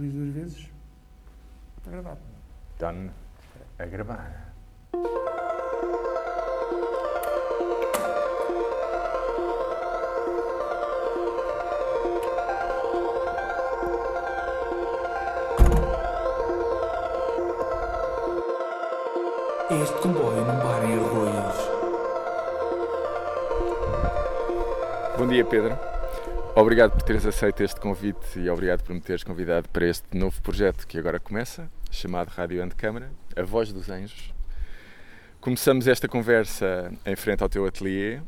diz duas vezes. Está gravado. Done a gravar. Este comboio não para em arroios. Bom dia, Pedro. Obrigado por teres aceito este convite e obrigado por me teres convidado para este novo projeto que agora começa, chamado Rádio Ante Câmara, A Voz dos Anjos. Começamos esta conversa em frente ao teu ateliê,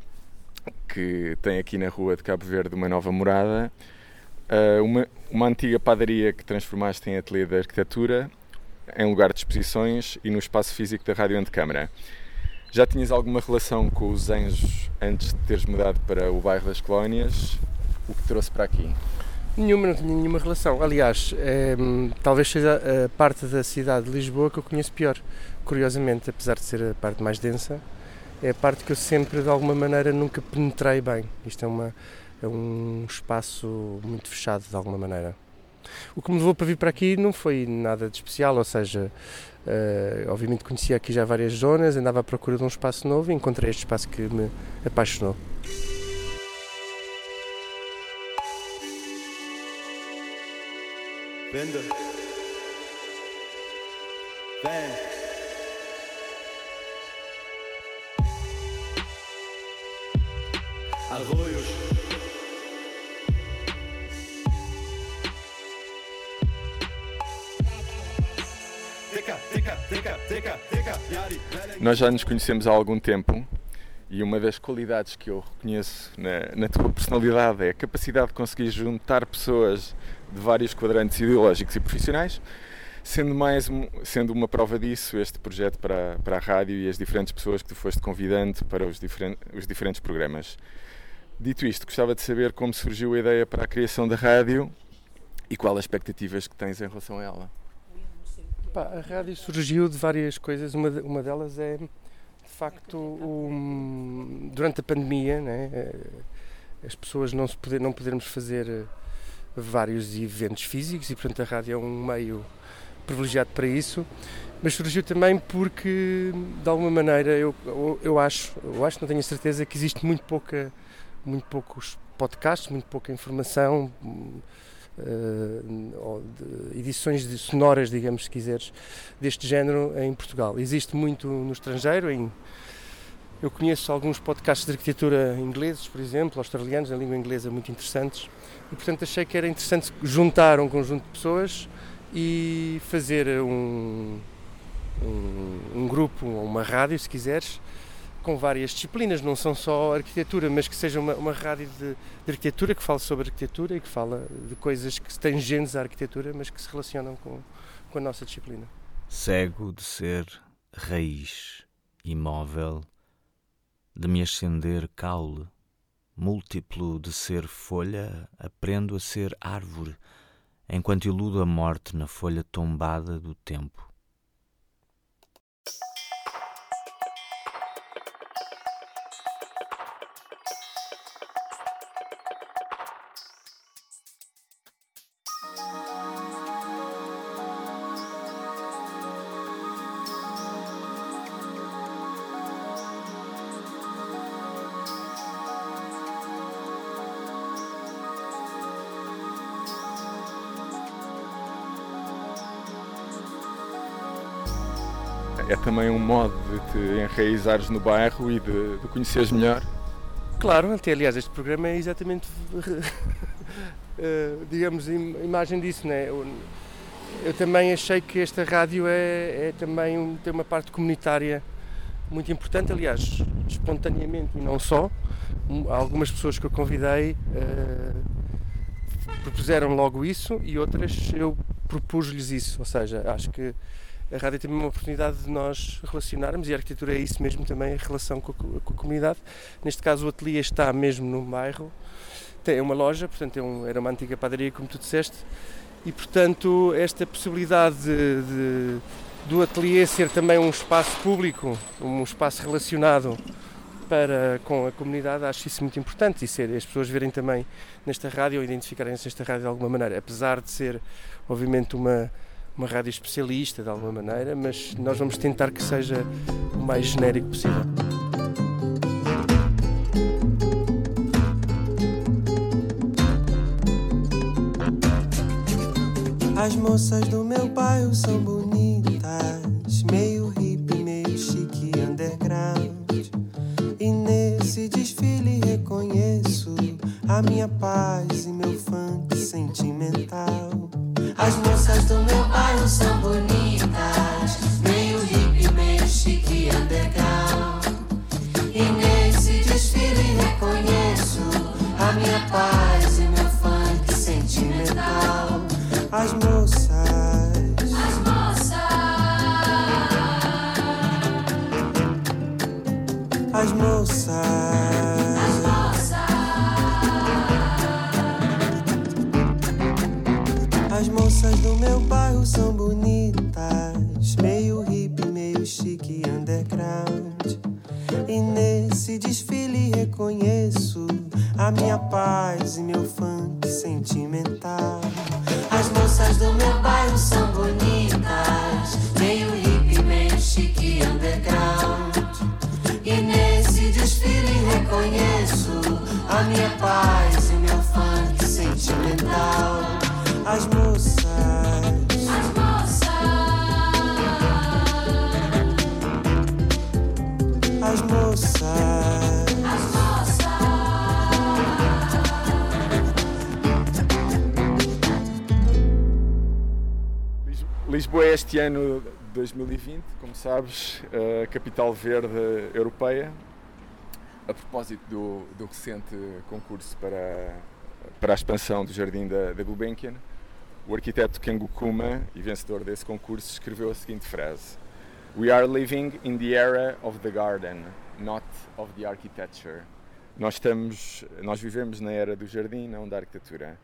que tem aqui na rua de Cabo Verde uma nova morada, uh, uma, uma antiga padaria que transformaste em ateliê de arquitetura, em lugar de exposições e no espaço físico da Rádio Ante Câmara. Já tinhas alguma relação com os anjos antes de teres mudado para o bairro das Colónias? O que trouxe para aqui? Nenhuma, não tinha nenhuma relação. Aliás, é, talvez seja a parte da cidade de Lisboa que eu conheço pior. Curiosamente, apesar de ser a parte mais densa, é a parte que eu sempre, de alguma maneira, nunca penetrei bem. Isto é, uma, é um espaço muito fechado, de alguma maneira. O que me levou para vir para aqui não foi nada de especial, ou seja, uh, obviamente conhecia aqui já várias zonas, andava à procura de um espaço novo e encontrei este espaço que me apaixonou. Venda. Vem. Arroios. Nós já nos conhecemos há algum tempo e uma das qualidades que eu reconheço na, na tua personalidade é a capacidade de conseguir juntar pessoas de vários quadrantes ideológicos e profissionais, sendo, mais, sendo uma prova disso este projeto para, para a rádio e as diferentes pessoas que tu foste convidando para os, os diferentes programas. Dito isto, gostava de saber como surgiu a ideia para a criação da rádio e qual as expectativas que tens em relação a ela. Pá, a rádio surgiu de várias coisas, uma, uma delas é de facto durante a pandemia, né, eh, as pessoas não, se poder, não podermos fazer eh, vários eventos físicos e portanto a rádio é um meio privilegiado para isso, mas surgiu também porque de alguma maneira eu, eu, acho, eu acho, não tenho certeza que existe muito pouca, muito poucos podcasts, muito pouca informação, ou de edições de sonoras, digamos, se quiseres, deste género em Portugal. Existe muito no estrangeiro, em, eu conheço alguns podcasts de arquitetura ingleses, por exemplo, australianos, em língua inglesa, muito interessantes, e portanto achei que era interessante juntar um conjunto de pessoas e fazer um, um, um grupo, uma rádio, se quiseres, com várias disciplinas, não são só arquitetura, mas que seja uma, uma rádio de, de arquitetura, que fale sobre arquitetura e que fala de coisas que têm genes à arquitetura, mas que se relacionam com, com a nossa disciplina. Cego de ser raiz, imóvel, de me ascender caule, múltiplo de ser folha, aprendo a ser árvore, enquanto iludo a morte na folha tombada do tempo. Também um modo de te enraizares no bairro e de, de conheceres melhor. Claro, até aliás, este programa é exatamente, eh, digamos, im- imagem disso, né? Eu, eu também achei que esta rádio é, é também um- tem uma parte comunitária muito importante, aliás, espontaneamente e não só. Um- Algumas pessoas que eu convidei eh, propuseram logo isso e outras eu propus-lhes isso, ou seja, acho que a rádio tem uma oportunidade de nós relacionarmos e a arquitetura é isso mesmo também, a relação com a, co- com a comunidade. Neste caso, o ateliê está mesmo no bairro, tem uma loja, portanto, é um- era uma antiga padaria, como tu disseste, e portanto, esta possibilidade de, de- do ateliê ser também um espaço público, um espaço relacionado para com a comunidade, acho isso muito importante. E ser as pessoas verem também nesta rádio ou identificarem-se nesta rádio de alguma maneira, apesar de ser obviamente uma uma rádio especialista de alguma maneira, mas nós vamos tentar que seja o mais genérico possível. As moças do meu bairro são bonitas, meio hippie, meio chique underground. E nesse desfile reconheço a minha paz e meu funk sentimental. As moças do meu bairro são bonitas, meio hippie, meio chique underground. E nesse desfile reconheço a minha paz e meu funk sentimental. As moças, as moças, as moças. Underground. E nesse desfile reconheço a minha paz e meu funk sentimental. As moças do meu bairro são bonitas, meio hippie, meio chique underground. E nesse desfile reconheço a minha paz e meu funk sentimental. As moças, Este ano 2020, como sabes, a capital verde europeia. A propósito do, do recente concurso para, para a expansão do Jardim da, da Gulbenkian, o arquiteto Kengo Kuma, e vencedor desse concurso, escreveu a seguinte frase: We are living in the era of the garden, not of the architecture. Nós estamos, nós vivemos na era do jardim, não da arquitetura.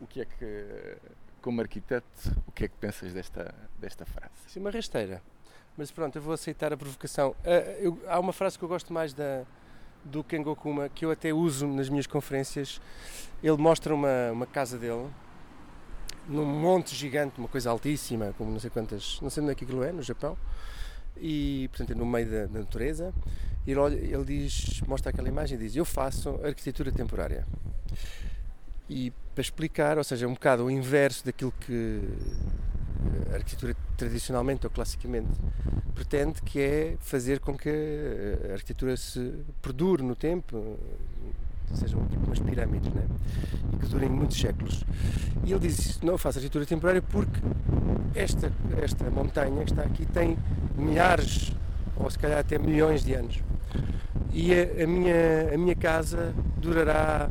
O que é que, como arquiteto, o que é que pensas desta, desta frase? É uma rasteira. Mas pronto, eu vou aceitar a provocação. Ah, eu- há uma frase que eu gosto mais da, do Kengo Kuma, que eu até uso nas minhas conferências. Ele mostra uma, uma casa dele, num monte gigante, uma coisa altíssima, como não sei quantas, não sei onde é que aquilo é, no Japão, e portanto é no meio da, da natureza. Ele, olha- ele diz, mostra aquela imagem e diz: Eu faço arquitetura temporária. E para explicar, ou seja, um bocado o inverso daquilo que a arquitetura tradicionalmente ou classicamente pretende, que é fazer com que a arquitetura se perdure no tempo, sejam tipo umas pirâmides, né? e que durem muitos séculos. E ele diz: Não, eu faço arquitetura temporária porque esta, esta montanha que está aqui tem milhares, ou se calhar até milhões de anos. E a, a minha, a minha casa durará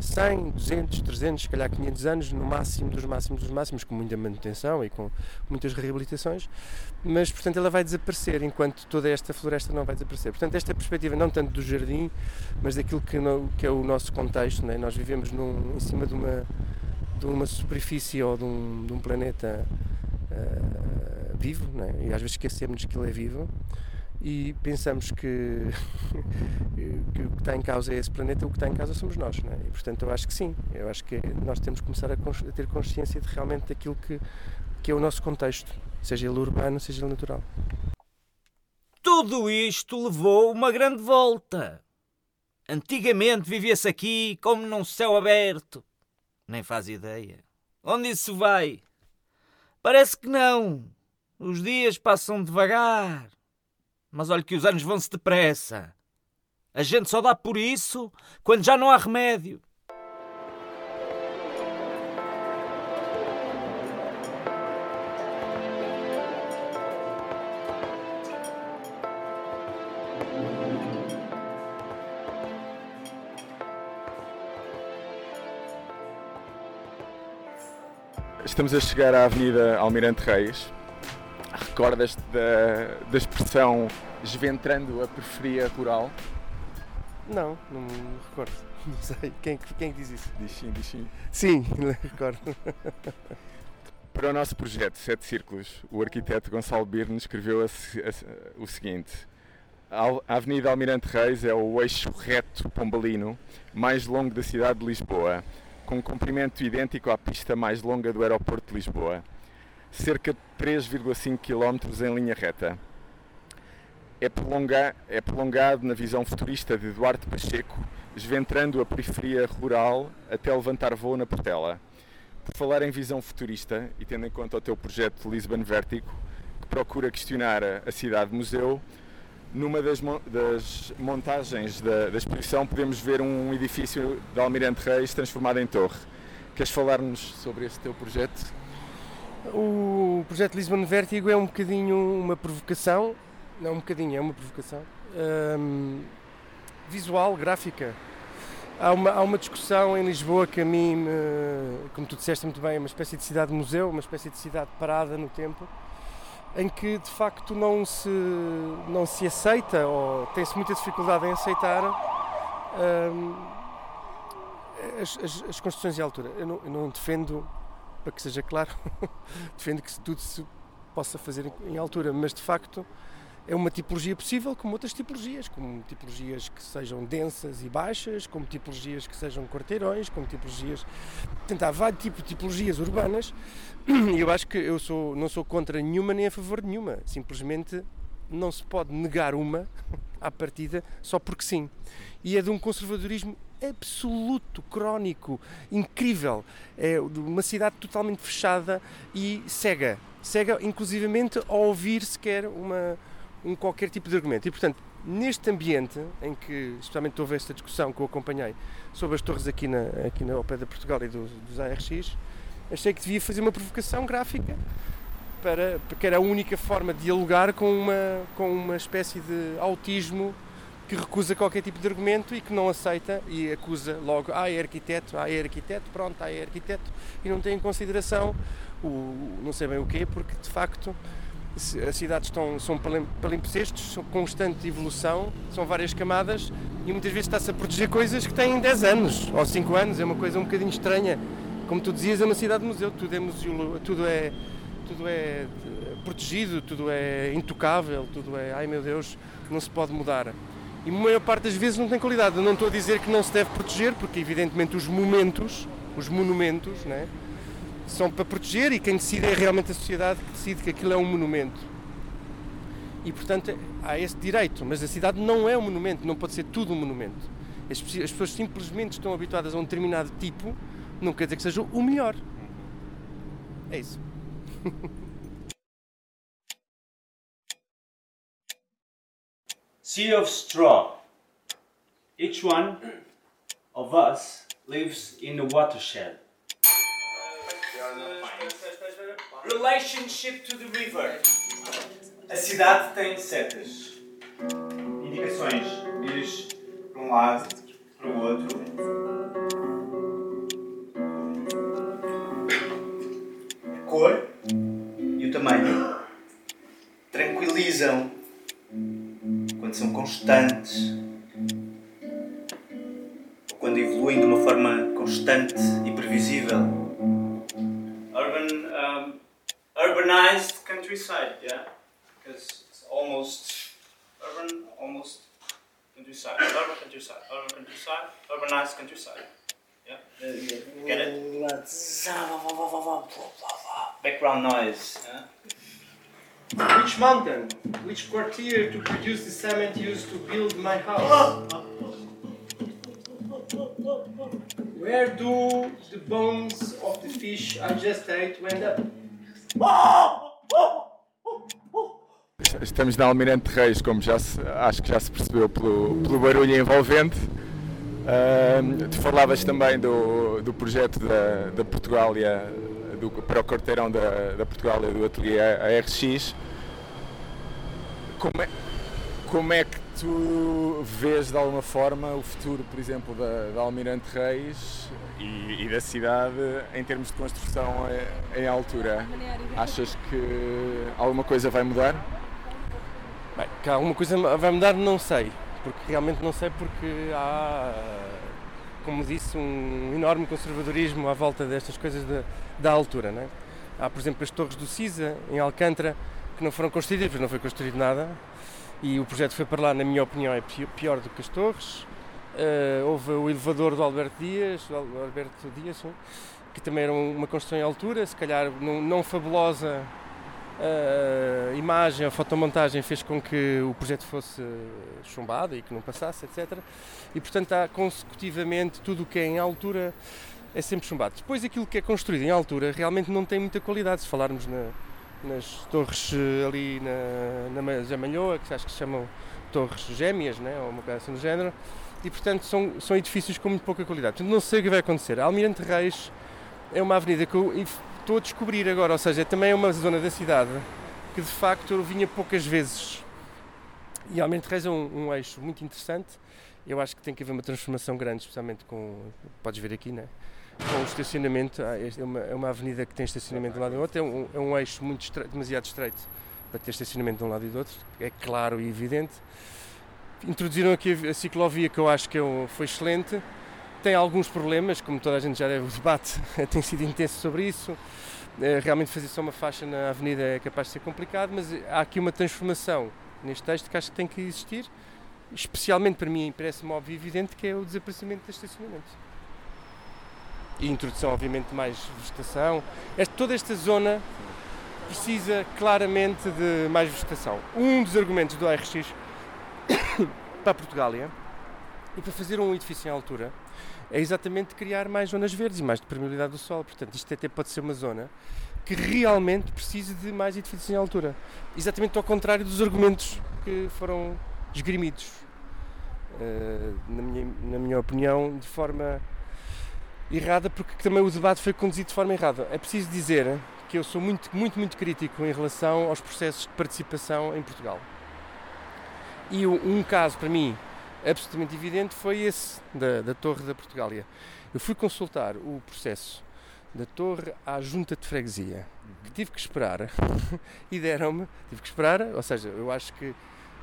100, 200, 300, se calhar 500 anos, no máximo dos máximos dos máximos, com muita manutenção e com muitas reabilitações, mas portanto ela vai desaparecer enquanto toda esta floresta não vai desaparecer. Portanto, esta perspectiva não tanto do jardim, mas daquilo que, que é o nosso contexto, né? nós vivemos num, em cima de uma, de uma superfície ou de um, de um planeta ah, vivo, né? e às vezes esquecemos que ele é vivo. E pensamos que, que o que está em causa é esse planeta, o que está em causa somos nós. Não é? E portanto, eu acho que sim. Eu acho que nós temos que começar a, a ter consciência de realmente daquilo que, que é o nosso contexto, seja ele urbano, seja ele natural. Tudo isto levou uma grande volta. Antigamente vivia-se aqui como num céu aberto. Nem faz ideia. Onde isso vai? Parece que não. Os dias passam devagar. Mas olha que os anos vão-se depressa. A gente só dá por isso quando já não há remédio. Estamos a chegar à Avenida Almirante Reis. Recordas-te da, da expressão esventrando a periferia rural? Não, não me recordo. Não sei. Quem, quem é diz isso? Diz sim, diz sim. Sim, recordo. Para o nosso projeto Sete Círculos, o arquiteto Gonçalo Birne escreveu a a o seguinte: A Avenida Almirante Reis é o eixo reto pombalino mais longo da cidade de Lisboa, com um comprimento idêntico à pista mais longa do aeroporto de Lisboa, cerca de 3,5 km em linha reta. É, prolonga- é prolongado na visão futurista de Duarte Pacheco, esventrando a periferia rural até levantar voo na Portela. Por falar em visão futurista e tendo em conta o teu projeto Lisbon Vertigo, que procura questionar a, cidade-museu, numa das, das montagens da, da exposição podemos ver um edifício de Almirante Reis transformado em torre. Queres falar-nos sobre este teu projeto? O projeto Lisbon Vértigo é um bocadinho uma provocação, não um bocadinho, é uma provocação hum, visual, gráfica. Há uma, há uma discussão em Lisboa que a mim, me- como tu disseste muito bem, é uma espécie de cidade-museu, uma espécie de cidade parada no tempo, em que de facto não se, não se aceita ou tem-se muita dificuldade em aceitar hum, as, as, as construções em altura. Eu não, eu não defendo, para que seja claro, defendo que tudo se possa fazer em, altura, mas de facto é uma tipologia possível, como outras tipologias, como tipologias que sejam densas e baixas, como tipologias que sejam quarteirões, como tipologias. Portanto, há vários tipos de tipologias urbanas e eu acho que eu sou, não sou contra nenhuma nem a favor de nenhuma. Simplesmente não se pode negar uma à partida só porque sim. E é de um conservadorismo absoluto, crónico, incrível. É uma cidade totalmente fechada e cega. Cega, inclusivamente, ao ouvir sequer uma, um qualquer tipo de argumento. E, portanto, neste ambiente em que, especialmente, houve esta discussão que eu acompanhei sobre as torres aqui, na, aqui na, ao da Portugal e dos, dos ARX, achei que devia fazer uma provocação gráfica para, porque era a única forma de dialogar com uma, com uma espécie de autismo que recusa qualquer tipo de argumento e que não aceita e acusa logo, ah, é arquiteto, ah, é arquiteto, pronto, ah, é arquiteto, e não tem em consideração o, não sei bem o quê, porque de facto as cidades estão, são palim- palimpsestos, são constante evolução, são várias camadas e muitas vezes está-se a proteger coisas que têm 10 anos ou 5 anos, é uma coisa um bocadinho estranha. Como tu dizias, é uma cidade museu, tudo é museu, tudo é, tudo é eh, protegido, tudo é intocável, tudo é, ai meu Deus, não se pode mudar. E a maior parte das vezes não tem qualidade. Eu não estou a dizer que não se deve proteger, porque evidentemente os momentos, os monumentos, né, são para proteger e quem decide é realmente a sociedade que decide que aquilo é um monumento. E portanto há esse direito, mas a cidade não é um monumento, não pode ser tudo um monumento. As, as pessoas simplesmente estão habituadas a um determinado tipo, não quer dizer que seja o melhor. É isso. Sea of straw. Each one of us lives in a watershed. Relationship to the river. A cidade tem setas. Indicações. Diz para um lado, para o outro. Constantes, ou quando evoluem de uma forma constante e previsível. Mountain, which quartier to produce the cement used to build my house? Where do the bones of the fish I just ate went up? Estamos na Almirante Reis, como já se- acho que já se percebeu pelo, pelo barulho envolvente. Ahm, tu falavas também do, do projeto da, da Portugália, do, para o quarteirão da, da Portugália do ateliê ARX. Como é, como é que tu vês de alguma forma o futuro, por exemplo, da, da Almirante Reis e, e da cidade em termos de construção em, em altura? Achas que alguma coisa vai mudar? Bem, que alguma coisa vai mudar, não sei. Porque realmente não sei, porque há, como disse, um enorme conservadorismo à volta destas coisas da, da altura. Não é? Há, por exemplo, as torres do CISA, em Alcântara, que não foram construídas, pois não foi construído nada. e o projeto foi para lá, na minha opinião, é pi- pior do que as torres. Eh, houve o elevador do Alberto Dias, do Al- Alberto Dias, sim, que também era um- uma construção em altura, se calhar não, não fabulosa a imagem, a fotomontagem fez com que o projeto fosse chumbado e que não passasse, etc. E portanto há consecutivamente tudo o que é em altura é sempre chumbado. Depois aquilo que é construído em altura realmente não tem muita qualidade, se falarmos na- nas torres eh, ali na, na Ma- Jamalhoa, que acho que se chamam torres gêmeas, né? ou uma coisa assim do género, e portanto são, são edifícios com muito pouca qualidade. Portanto não sei o que vai acontecer. A Almirante Reis é uma avenida que eu estou a descobrir agora, ou seja, também é uma zona da cidade que de facto eu vinha poucas vezes. E Almirante Reis é um, um eixo muito interessante. Eu acho que tem que haver uma transformação grande, especialmente com, podes ver aqui, né? Com o estacionamento. Ah, É uma, é uma avenida que tem estacionamento de um lado e do outro. É um, é um eixo muito demasiado estreito para ter estacionamento de um lado e do outro. É claro e evidente. Introduziram aqui a, ciclovia que eu acho que é foi excelente. Tem alguns problemas, como toda a gente já deve, o debate tem sido intenso sobre isso. Eh, Realmente fazer só uma faixa na avenida é capaz de ser complicado, mas há aqui uma transformação neste texto que acho que tem que existir. Especialmente para mim, parece-me óbvio e evidente que é o desaparecimento do estacionamento. E introdução, obviamente, de mais vegetação. Este- toda esta zona precisa claramente de mais vegetação. Um dos argumentos do ARX para Portugália e para fazer um edifício em altura é exatamente criar mais zonas verdes e mais de permeabilidade do solo. Portanto, isto até pode ser uma zona que realmente precise de mais edifícios em altura. Exatamente ao contrário dos argumentos que foram esgrimidos, eh, na, minha, na minha opinião, de forma errada, porque também o debate foi conduzido de forma errada. É preciso dizer que eu sou muito, muito, muito crítico em relação aos processos de participação em Portugal. E um caso, para mim, absolutamente evidente foi esse da, da Torre da Portugália. Eu fui consultar o processo da Torre à Junta de Freguesia, que tive que esperar e deram-me, tive que esperar, ou seja, eu acho que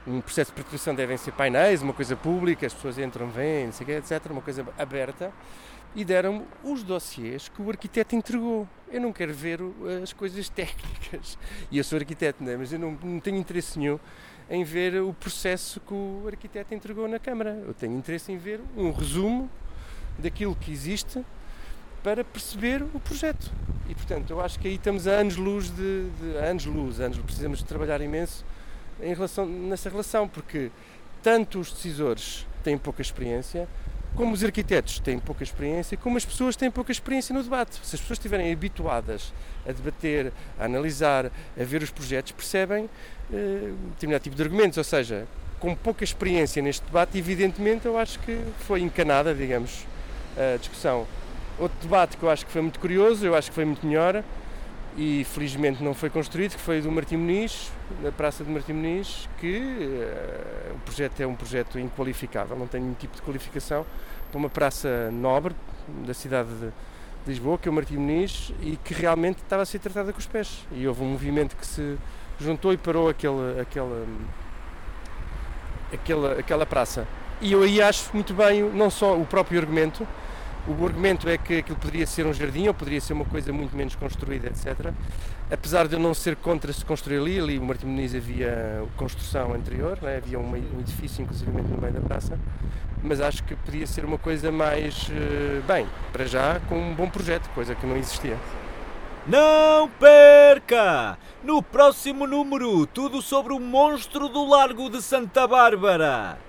um processo de participação devem ser painéis, uma coisa pública, as pessoas entram, vêm, não sei o quê, etc., uma coisa aberta, e deram-me os dossiês que o arquiteto entregou. Eu não quero ver as coisas técnicas. E eu sou arquiteto, né? mas eu não, não tenho interesse nenhum em ver o processo que o arquiteto entregou na Câmara. Eu tenho interesse em ver um resumo daquilo que existe para perceber o projeto. E portanto, eu acho que aí estamos a anos-luz de, de anos-luz, anos, precisamos de trabalhar imenso em relação, nessa relação, porque tanto os decisores têm pouca experiência, como os arquitetos têm pouca experiência, como as pessoas têm pouca experiência no debate. Se as pessoas estiverem habituadas a debater, a analisar, a ver os projetos, percebem eh, determinado tipo de argumentos. Ou seja, com pouca experiência neste debate, evidentemente, eu acho que foi encanada, digamos, a discussão. Outro debate que eu acho que foi muito curioso, eu acho que foi muito melhor, e felizmente não foi construído, que foi do Martim Muniz, na Praça de Martim Muniz, que eh, o projeto é um projeto inqualificável, não tem nenhum tipo de qualificação, para uma praça nobre da cidade de Lisboa, que é o Martim Muniz, e que realmente estava a ser tratada com os pés. E houve um movimento que se juntou e parou aquele, aquela, aquela, aquela praça. E eu aí acho muito bem não só o próprio argumento, o argumento é que aquilo poderia ser um jardim ou poderia ser uma coisa muito menos construída, etc. Apesar de eu não ser contra se construir ali, ali o Martim Muniz havia construção anterior, né? havia um, edifício inclusive no meio da praça, mas acho que podia ser uma coisa mais, eh, bem, para já, com um bom projeto, coisa que não existia. Não perca! No próximo número, tudo sobre o monstro do Largo de Santa Bárbara.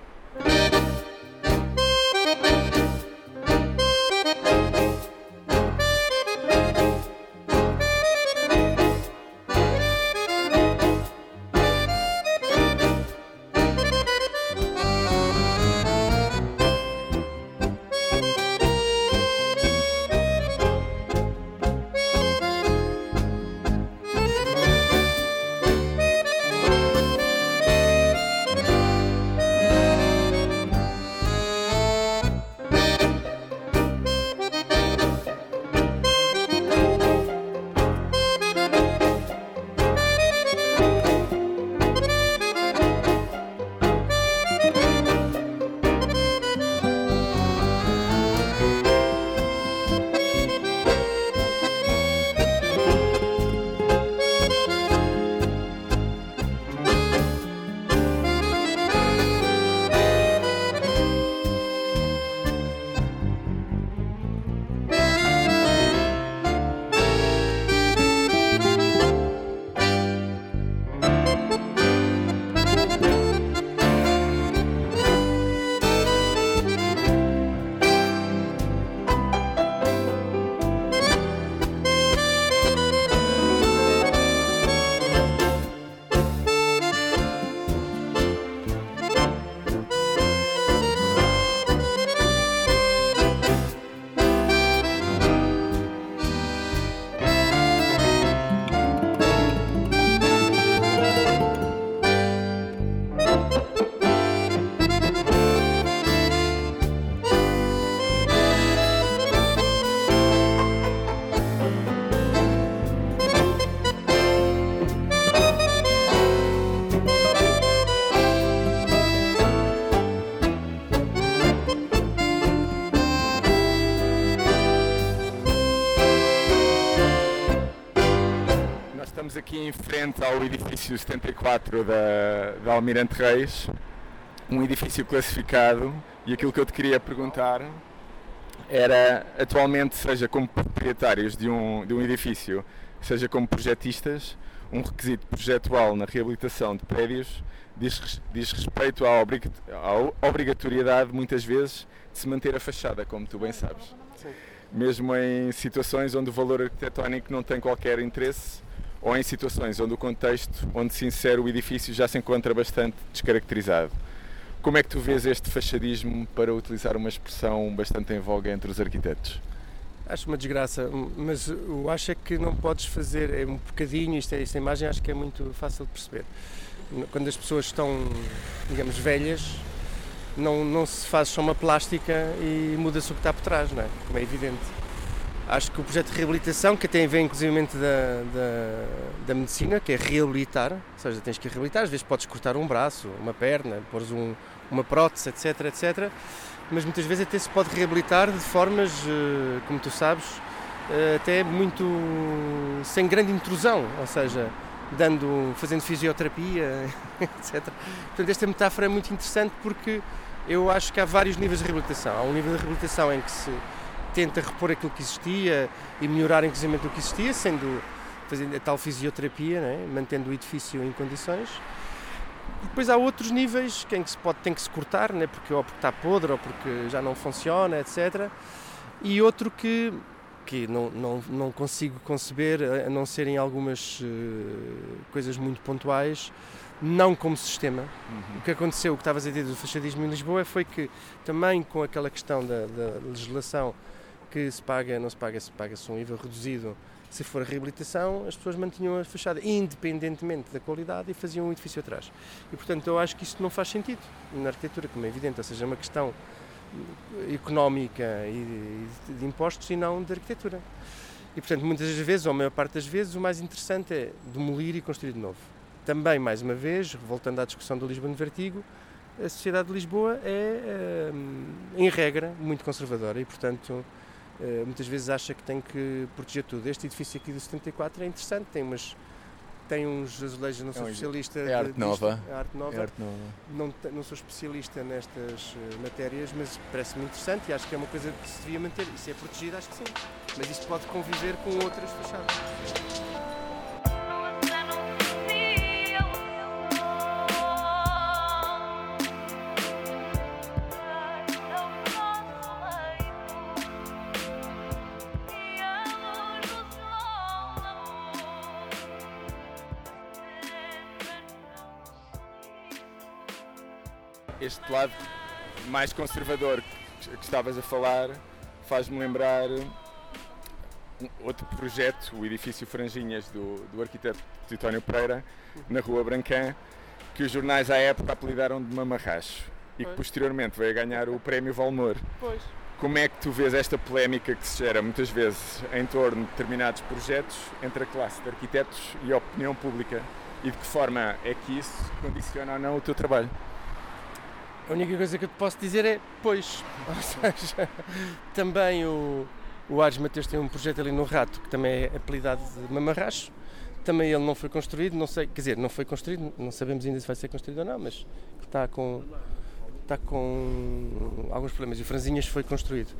Em frente ao edifício 74 da, da Almirante Reis, um edifício classificado, e aquilo que eu te queria perguntar era, atualmente, seja como proprietários de um, de um edifício, seja como projetistas, um requisito projetual na reabilitação de prédios diz, diz respeito à, obrig, à obrigatoriedade, muitas vezes, de se manter a fachada, como tu bem sabes. Sim. Mesmo em situações onde o valor arquitetónico não tem qualquer interesse ou em situações onde o contexto onde se insere o edifício já se encontra bastante descaracterizado. Como é que tu vês este fachadismo, para utilizar uma expressão bastante em voga entre os arquitetos? Acho uma desgraça, mas eu acho é que não podes fazer, é um bocadinho, isto é, esta imagem acho que é muito fácil de perceber. Quando as pessoas estão, digamos, velhas, não, não se faz só uma plástica e muda-se o que está por trás, não é? Como é evidente. Acho que o projeto de reabilitação, que até vem inclusive da, da, da, medicina, que é reabilitar, ou seja, tens que reabilitar, às vezes podes cortar um braço, uma perna, pôres um, uma prótese, etc, etc. Mas muitas vezes até se pode reabilitar de formas, eh, como tu sabes, eh, até muito sem grande intrusão, ou seja, dando, fazendo fisioterapia, etc. Portanto, esta metáfora é muito interessante porque eu acho que há vários níveis de reabilitação. Há um nível de reabilitação em que se tenta repor aquilo que existia e melhorar inclusive o que existia, sendo fazendo a tal fisioterapia, é? mantendo o edifício em condições. E depois há outros níveis que, em que se pode, tem que se cortar, né? porque, ou porque está podre, ou porque já não funciona, etc. E outro que, que não, não, não consigo conceber, a não ser em algumas uh, coisas muito pontuais, não como sistema. Uhum. O que aconteceu, o que estavas a dizer do fachadismo em Lisboa, foi que também com aquela questão da, da legislação que se paga, não se paga, se paga-se um IVA reduzido se for reabilitação, as pessoas mantinham a fachada independentemente da qualidade e faziam um edifício atrás. E portanto eu acho que isso não faz sentido na arquitetura, como é evidente, ou seja, é uma questão económica e de impostos e não de arquitetura. E portanto muitas das vezes, ou a maior parte das vezes, o mais interessante é demolir e construir de novo. Também, mais uma vez, voltando à discussão do Lisboa no Vertigo, a sociedade de Lisboa é, eh, em regra, muito conservadora e, portanto, eh, muitas vezes acha que tem que proteger tudo. Este edifício aqui do 74 é interessante, tem umas tem uns azulejos, não sou é especialista. É arte nova. É arte nova. É arte nova. Não, não sou especialista nestas eh, matérias, mas parece-me interessante e acho que é uma coisa que se devia manter. E se é protegido, acho que sim. Mas isso pode conviver com outras fachadas. Este lado mais conservador que, que estavas a falar faz-me lembrar outro projeto, o edifício Franjinhas do, do arquiteto Titónio Pereira, na Rua Brancã, que os jornais à época apelidaram de Mamarracho e que posteriormente veio a ganhar o prémio Valmor. Pois. Como é que tu vês esta polémica que se gera muitas vezes em torno de determinados projetos entre a classe de arquitetos e a opinião pública? E de que forma é que isso condiciona ou não o teu trabalho? A única coisa que eu te posso dizer é pois. Ou seja, também o, o Ares Mateus tem um projeto ali no Rato que também é apelidado de Mamarracho. Também ele não foi construído, não sei, quer dizer, não foi construído, não sabemos ainda se vai ser construído ou não, mas está com, está com alguns problemas. E Franzinhas foi construído.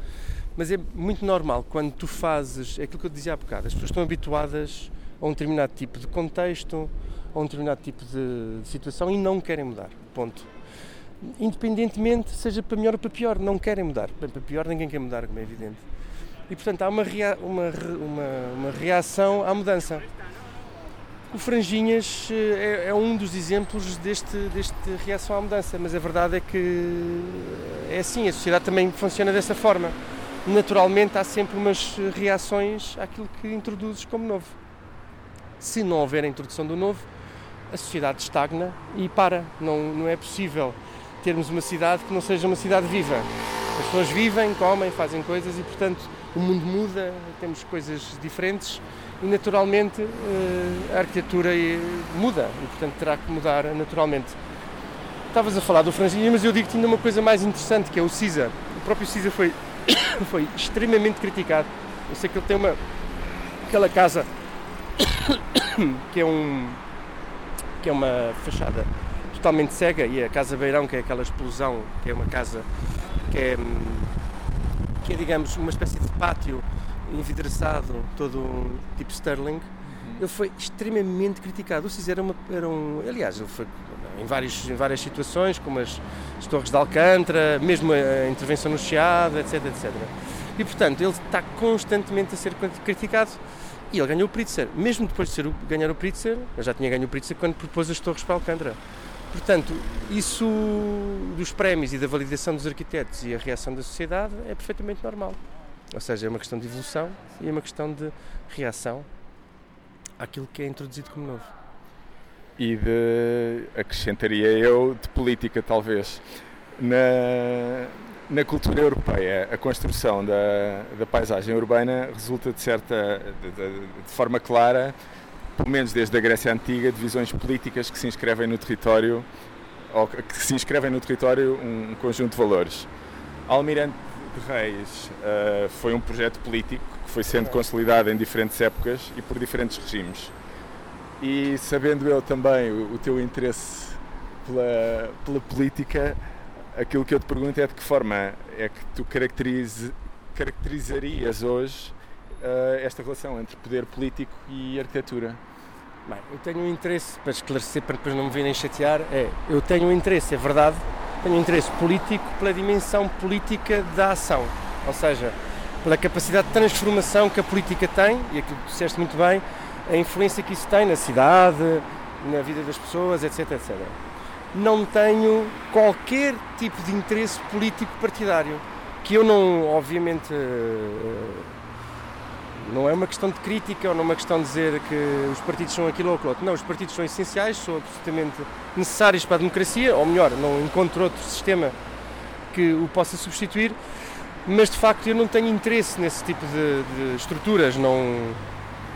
Mas é muito normal quando tu fazes, é aquilo que eu dizia há bocado, as pessoas estão habituadas a um determinado tipo de contexto, a um determinado tipo de situação e não querem mudar. Ponto independentemente seja para melhor ou para pior, não querem mudar. Para pior ninguém quer mudar, como é evidente. E portanto há uma, rea uma, uma, uma reação à mudança. O Franjinhas eh, é, é, um dos exemplos deste, deste reação à mudança, mas a verdade é que é assim, a sociedade também funciona dessa forma. Naturalmente há sempre umas reações àquilo que introduzes como novo. Se não houver a introdução do novo, a sociedade estagna e para. Não, não é possível termos uma cidade que não seja uma cidade viva. As pessoas vivem, comem, fazem coisas e, portanto, o mundo muda, temos coisas diferentes e, naturalmente, eh, a arquitetura muda e, portanto, terá que mudar naturalmente. Estavas a falar do Franzinha, mas eu digo que ainda uma coisa mais interessante, que é o CISA. O próprio CISA foi, foi extremamente criticado. Eu sei que ele tem uma... aquela casa que é um que é uma fachada totalmente cega e a Casa Beirão, que é aquela explosão, que é uma casa que é, hum, que é digamos uma espécie de pátio envidraçado, todo um tipo Sterling, ele foi extremamente criticado. O Cis era, uma, era um. Aliás, ele foi em, vários, em várias situações, como as, as Torres de Alcântara, mesmo a intervenção no Chiado, etc, etc. E portanto, ele está constantemente a ser criticado. E ele ganhou o Pritzer. Mesmo depois de ser ganhar o Pritzer, eu já tinha ganho o Pritzer quando propôs as Torres para Alcântara. Portanto, isso dos prémios e da validação dos arquitetos e a reação da sociedade é perfeitamente normal. Ou seja, é uma questão de evolução e é uma questão de reação àquilo que é introduzido como novo. E de, acrescentaria eu, de política talvez. Na, na cultura europeia, a construção da, da paisagem urbana resulta de certa, de, de, de forma clara, pelo menos desde a Grécia Antiga, de visões políticas que se inscrevem no território, ou que se inscrevem no território um conjunto de valores. Almirante de Reis uh, foi um projeto político que foi sendo consolidado em diferentes épocas e por diferentes regimes. E sabendo eu também o, o teu interesse pela, pela política, aquilo que eu te pergunto é de que forma é que tu caracterize, caracterizarias hoje uh, esta relação entre poder político e arquitetura? Bem, eu tenho um interesse, para esclarecer, para depois não me virem chatear, é, eu tenho um interesse, é verdade, tenho um interesse político pela dimensão política da ação, ou seja, pela capacidade de transformação que a política tem, e aquilo que disseste muito bem, a influência que isso tem na cidade, na vida das pessoas, etc, etc. Não tenho qualquer tipo de interesse político partidário, que eu não, obviamente, eh, não é uma questão de crítica ou não é uma questão de dizer que os partidos são aquilo ou aquilo outro. Não, os partidos são essenciais, são absolutamente necessários para a democracia, ou melhor, não encontro outro sistema que o possa substituir, mas de facto eu não tenho interesse nesse tipo de, de estruturas, não,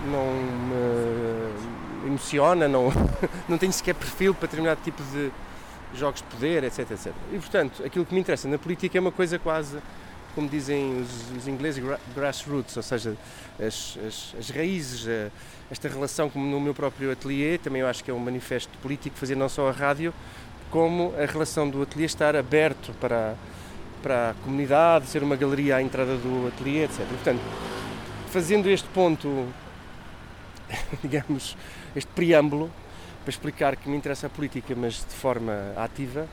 não me emociona, não, não tenho sequer perfil para determinado tipo de jogos de poder, etc, etc. E portanto, aquilo que me interessa na política é uma coisa quase como dizem os, os ingleses, grassroots, ou seja, as, as, as raízes, a, esta relação como no meu próprio ateliê, também eu acho que é um manifesto político fazer não só a rádio, como a relação do ateliê estar aberto para, para a comunidade, ser uma galeria à entrada do ateliê, etc. Portanto, fazendo este ponto, digamos, este preâmbulo, para explicar que me interessa a política, mas de forma ativa,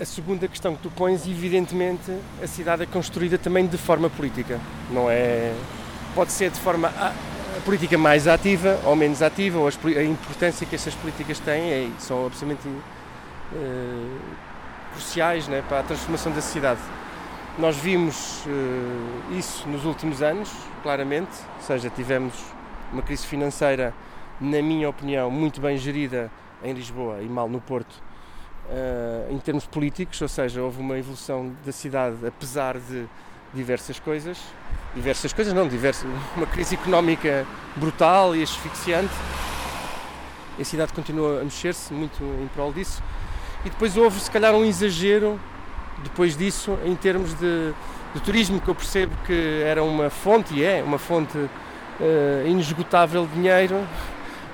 a segunda questão que tu pões, evidentemente, a cidade é construída também de forma política. Não é. Pode ser de forma a, a política mais ativa ou menos ativa, ou a importância que essas políticas têm é, são absolutamente uh, cruciais né, para a transformação da cidade. Nós vimos uh, isso nos últimos anos, claramente, ou seja, tivemos uma crise financeira, na minha opinião, muito bem gerida em Lisboa e mal no Porto, uh, em termos políticos, ou seja, houve uma evolução da cidade apesar de diversas coisas, diversas coisas não, diversas, uma crise económica brutal e asfixiante. A cidade continua a mexer-se muito em prol disso. E depois houve, se calhar, um exagero depois disso em termos de, de turismo, que eu percebo que era uma fonte, e é uma fonte uh, inesgotável de dinheiro.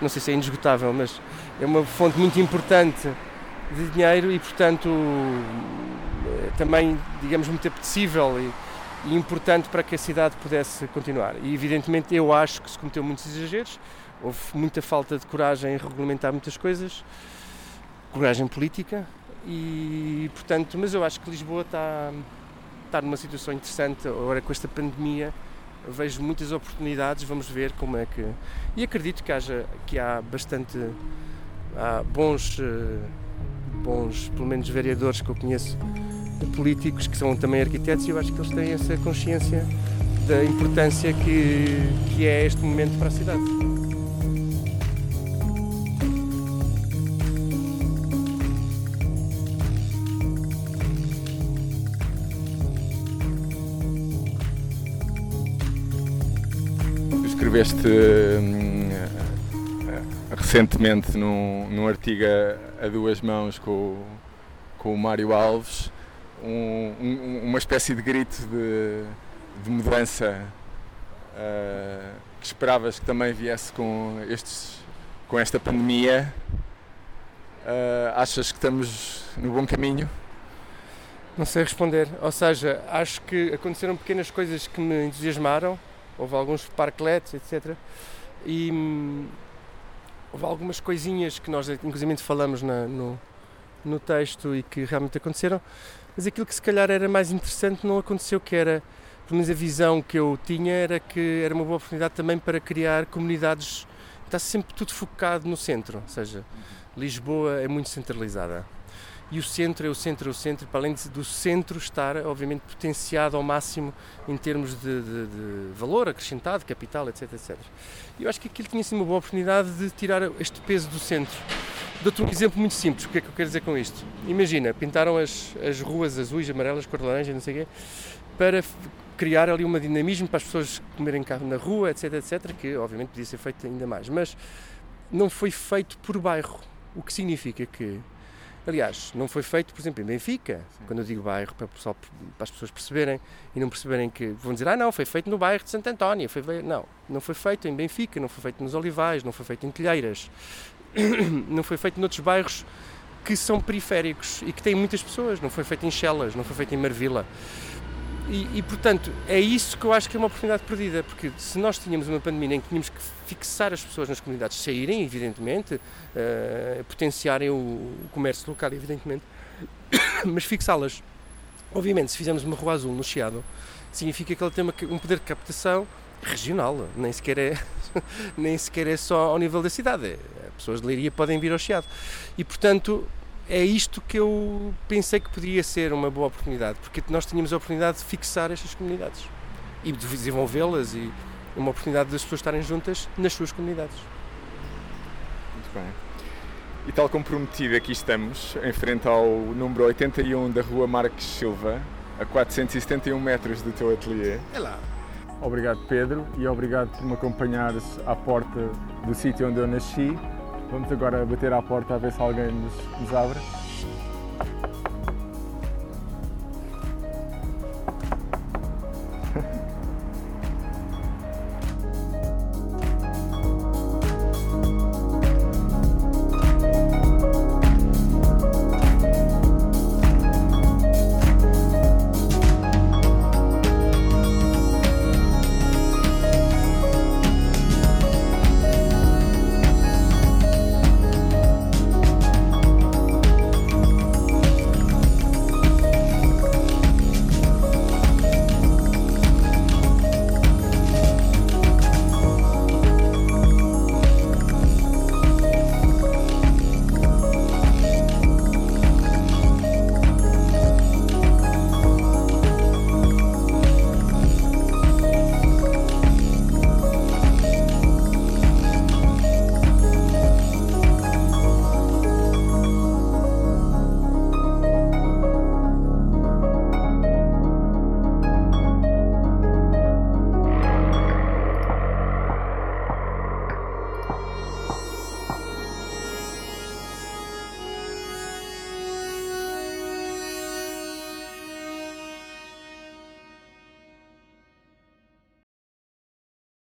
Não sei se é inesgotável, mas é uma fonte muito importante de dinheiro e, portanto, eh, também, digamos, muito apetecível e, e, importante para que a cidade pudesse continuar. E, evidentemente, eu acho que se cometeu muitos exageros, houve muita falta de coragem em regulamentar muitas coisas, coragem política, e, portanto, mas eu acho que Lisboa está, está numa situação interessante agora com esta pandemia. Vejo muitas oportunidades, vamos ver como é que. E acredito que, haja, que há bastante. Há bons uh, bons, pelo menos vereadores que eu conheço, políticos que são também arquitetos, e eu acho que eles têm essa consciência da importância que, que é este momento para a cidade. Escreveste hum, recentemente num, num artigo a, duas mãos com, com o Mário Alves um, um, uma espécie de grito de, de mudança uh, que esperavas que também viesse com, estes, com esta pandemia. Uh, achas que estamos no bom caminho? Não sei responder. Ou seja, acho que aconteceram pequenas coisas que me entusiasmaram. Houve alguns parklets, etc. E hum, houve algumas coisinhas que nós, inclusive, falamos na, no, no texto e que realmente aconteceram. Mas aquilo que se calhar era mais interessante não aconteceu, que era, pelo menos a visão que eu tinha, era que era uma boa oportunidade também para criar comunidades. Está sempre tudo focado no centro, ou seja, Lisboa é muito centralizada. E o centro é o centro, é o centro, para além do centro estar, obviamente, potenciado ao máximo em termos de, de, de valor acrescentado, capital, etc, etc. E eu acho que aquilo tinha sido uma boa oportunidade de tirar este peso do centro. Dou-te um exemplo muito simples. O que é que eu quero dizer com isto? Imagina, pintaram as, as ruas azuis, amarelas, cor de laranja, não sei o quê, para criar ali um dinamismo para as pessoas comerem carro na rua, etc, etc, que obviamente podia ser feito ainda mais. Mas não foi feito por bairro. O que significa que Aliás, não foi feito, por exemplo, em Benfica, Sim. quando eu digo bairro, para, pessoal, para, as pessoas perceberem e não perceberem que vão dizer, ah, não, foi feito no bairro de Santo António. Foi, não, não foi feito em Benfica, não foi feito nos Olivais, não foi feito em Telheiras, não foi feito noutros bairros que são periféricos e que têm muitas pessoas, não foi feito em Chelas, não foi feito em Marvila. E, e, portanto, é isso que eu acho que é uma oportunidade perdida, porque se nós tínhamos uma pandemia em que tínhamos que fixar as pessoas nas comunidades, saírem, evidentemente, uh, potenciarem o, o, comércio local, evidentemente, mas fixá-las. Obviamente, se fizermos uma rua azul no Chiado, significa que ela tem uma, um poder de captação regional, nem sequer é, nem sequer é só ao nível da cidade. É, pessoas de Leiria podem vir ao Chiado. E, portanto, é isto que eu pensei que poderia ser uma boa oportunidade, porque nós tínhamos a oportunidade de fixar estas comunidades e de desenvolvê-las e uma oportunidade das pessoas estarem juntas nas suas comunidades. Muito bem. E tal como prometido, aqui estamos, em frente ao número 81 da Rua Marques Silva, a 471 metros do teu ateliê. É lá. Obrigado, Pedro, e obrigado por me acompanhares à porta do sítio onde eu nasci Vamos agora bater à porta a ver se alguém nos, nos abre.